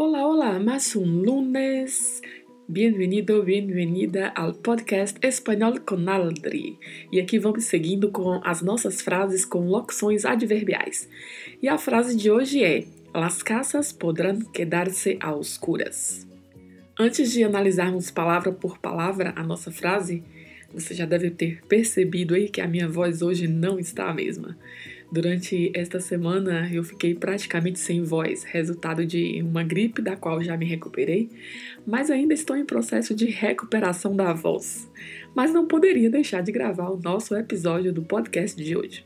Hola, hola, más un lunes. Bienvenido, bienvenida ao podcast Espanhol com Aldri. E aqui vamos seguindo com as nossas frases com locuções adverbiais. E a frase de hoje é: Las casas podrán quedar-se a oscuras. Antes de analisarmos palavra por palavra a nossa frase, você já deve ter percebido aí que a minha voz hoje não está a mesma. Durante esta semana eu fiquei praticamente sem voz, resultado de uma gripe da qual já me recuperei, mas ainda estou em processo de recuperação da voz. Mas não poderia deixar de gravar o nosso episódio do podcast de hoje.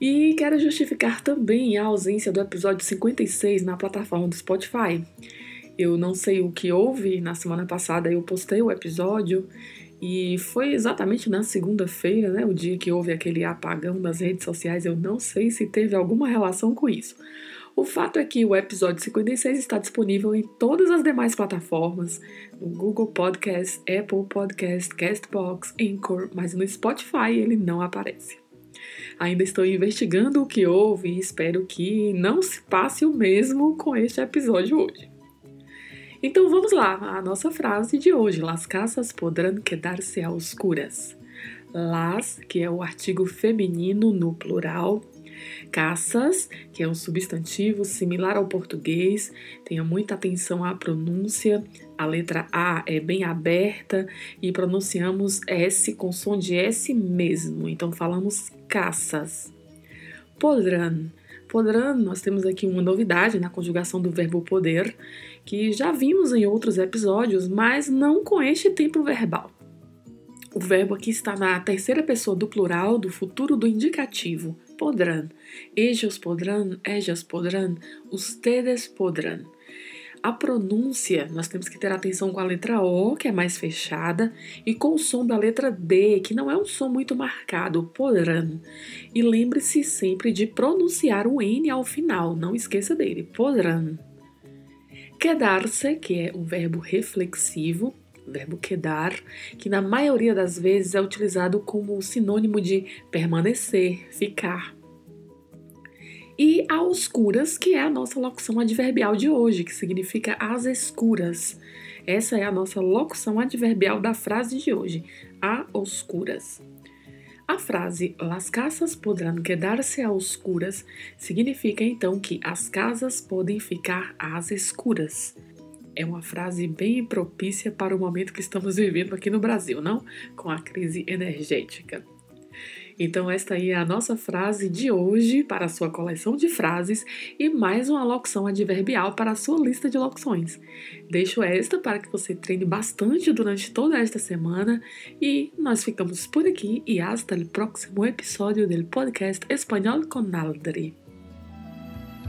E quero justificar também a ausência do episódio 56 na plataforma do Spotify. Eu não sei o que houve, na semana passada eu postei o episódio e foi exatamente na segunda-feira, né, o dia que houve aquele apagão das redes sociais. Eu não sei se teve alguma relação com isso. O fato é que o episódio 56 está disponível em todas as demais plataformas, no Google Podcast, Apple Podcast, Castbox, Anchor, mas no Spotify ele não aparece. Ainda estou investigando o que houve e espero que não se passe o mesmo com este episódio hoje. Então vamos lá, a nossa frase de hoje: Las casas podrán quedar-se a oscuras. Las, que é o artigo feminino no plural. Caças, que é um substantivo similar ao português, tenha muita atenção à pronúncia. A letra A é bem aberta e pronunciamos S com som de S mesmo, então falamos caças. Podrán. Podrán, nós temos aqui uma novidade na conjugação do verbo poder, que já vimos em outros episódios, mas não com este tempo verbal. O verbo aqui está na terceira pessoa do plural do futuro do indicativo, podrán. Ellos podrán, ellas podrán, ustedes podrán. A pronúncia, nós temos que ter atenção com a letra O, que é mais fechada, e com o som da letra D, que não é um som muito marcado, podrán. E lembre-se sempre de pronunciar o N ao final, não esqueça dele, podrán. Quedar-se, que é um verbo reflexivo, verbo quedar, que na maioria das vezes é utilizado como sinônimo de permanecer, ficar. E a oscuras, que é a nossa locução adverbial de hoje, que significa às escuras. Essa é a nossa locução adverbial da frase de hoje, a oscuras. A frase Las casas podrán quedar-se a oscuras significa então que as casas podem ficar às escuras. É uma frase bem propícia para o momento que estamos vivendo aqui no Brasil, não? Com a crise energética. Então, esta aí é a nossa frase de hoje para a sua coleção de frases e mais uma locução adverbial para a sua lista de locuções. Deixo esta para que você treine bastante durante toda esta semana e nós ficamos por aqui e hasta o próximo episódio do podcast Espanhol com Aldri.